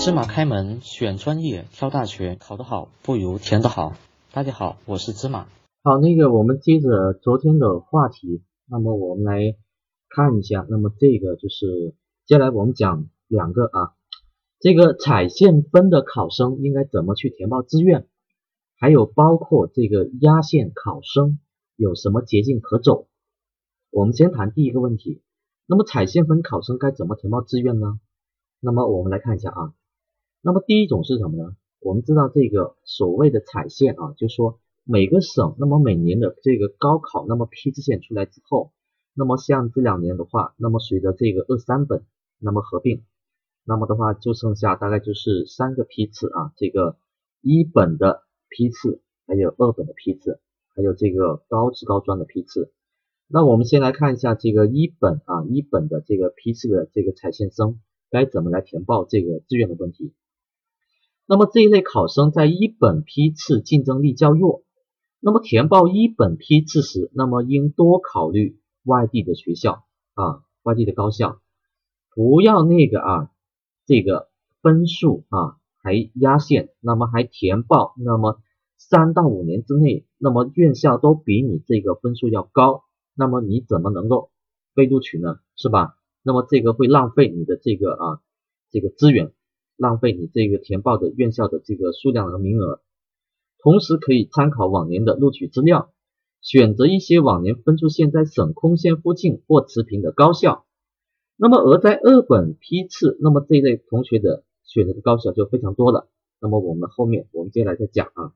芝麻开门，选专业，挑大学，考得好不如填得好。大家好，我是芝麻。好，那个我们接着昨天的话题，那么我们来看一下，那么这个就是接下来我们讲两个啊，这个采线分的考生应该怎么去填报志愿，还有包括这个压线考生有什么捷径可走。我们先谈第一个问题，那么采线分考生该怎么填报志愿呢？那么我们来看一下啊，那么第一种是什么呢？我们知道这个所谓的采线啊，就是说每个省，那么每年的这个高考，那么批次线出来之后，那么像这两年的话，那么随着这个二三本那么合并，那么的话就剩下大概就是三个批次啊，这个一本的批次，还有二本的批次，还有这个高职高专的批次。那我们先来看一下这个一本啊，一本的这个批次的这个采线生。该怎么来填报这个志愿的问题？那么这一类考生在一本批次竞争力较弱，那么填报一本批次时，那么应多考虑外地的学校啊，外地的高校，不要那个啊，这个分数啊还压线，那么还填报，那么三到五年之内，那么院校都比你这个分数要高，那么你怎么能够被录取呢？是吧？那么这个会浪费你的这个啊这个资源，浪费你这个填报的院校的这个数量和名额。同时可以参考往年的录取资料，选择一些往年分数线在省空线附近或持平的高校。那么而在二本批次，那么这一类同学的选择的高校就非常多了。那么我们后面我们接下来再讲啊。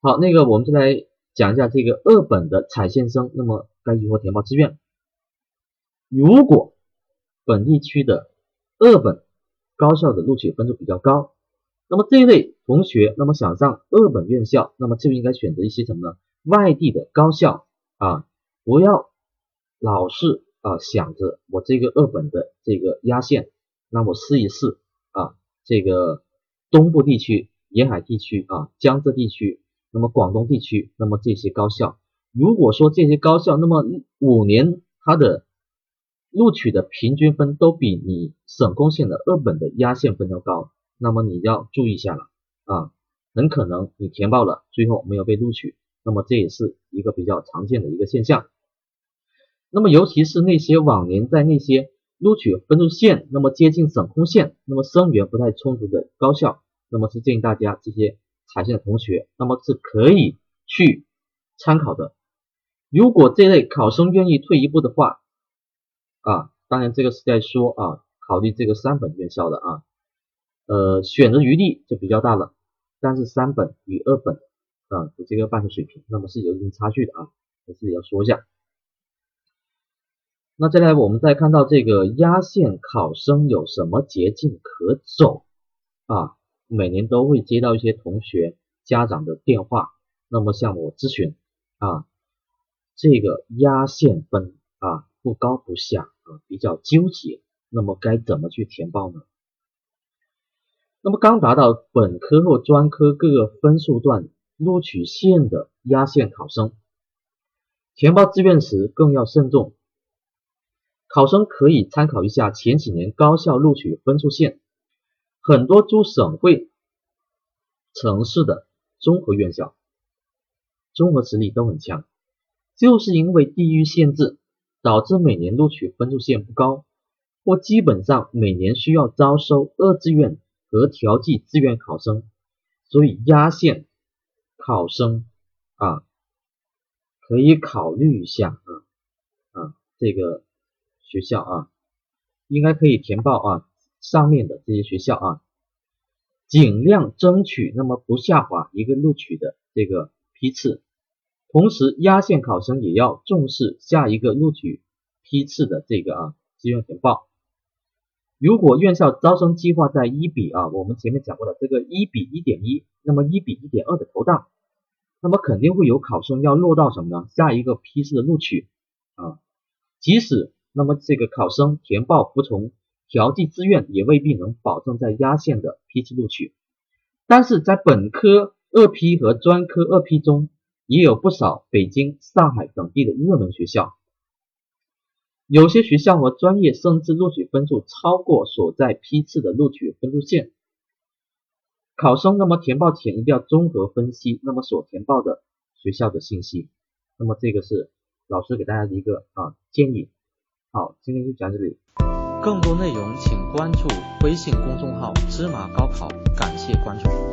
好，那个我们就来讲一下这个二本的采线生，那么该如何填报志愿？如果本地区的二本高校的录取分数比较高，那么这一类同学，那么想上二本院校，那么就应该选择一些什么呢？外地的高校啊，不要老是啊想着我这个二本的这个压线，那我试一试啊，这个东部地区、沿海地区啊、江浙地区，那么广东地区，那么这些高校，如果说这些高校，那么五年它的录取的平均分都比你省公线的二本的压线分要高，那么你要注意一下了啊，很可能你填报了，最后没有被录取，那么这也是一个比较常见的一个现象。那么尤其是那些往年在那些录取分数线那么接近省空线，那么生源不太充足的高校，那么是建议大家这些采线的同学，那么是可以去参考的。如果这类考生愿意退一步的话，啊，当然这个是在说啊，考虑这个三本院校的啊，呃，选择余地就比较大了。但是三本与二本啊的这个办学水平，那么是有一定差距的啊，我自己要说一下。那再来，我们再看到这个压线考生有什么捷径可走啊？每年都会接到一些同学家长的电话，那么向我咨询啊，这个压线分啊不高不下。啊，比较纠结，那么该怎么去填报呢？那么刚达到本科或专科各个分数段录取线的压线考生，填报志愿时更要慎重。考生可以参考一下前几年高校录取分数线，很多诸省会城市的综合院校，综合实力都很强，就是因为地域限制。导致每年录取分数线不高，或基本上每年需要招收二志愿和调剂志愿考生，所以压线考生啊可以考虑一下啊啊这个学校啊应该可以填报啊上面的这些学校啊，尽量争取那么不下滑一个录取的这个批次。同时，压线考生也要重视下一个录取批次的这个啊志愿填报。如果院校招生计划在一比啊，我们前面讲过的这个一比一点一，那么一比一点二的投档，那么肯定会有考生要落到什么呢？下一个批次的录取啊，即使那么这个考生填报服从调剂志愿，也未必能保证在压线的批次录取。但是在本科二批和专科二批中，也有不少北京、上海等地的热门学校。有些学校和专业甚至录取分数超过所在批次的录取分数线。考生那么填报前一定要综合分析那么所填报的学校的信息。那么这个是老师给大家的一个啊建议。好，今天就讲这里。更多内容请关注微信公众号“芝麻高考”，感谢关注。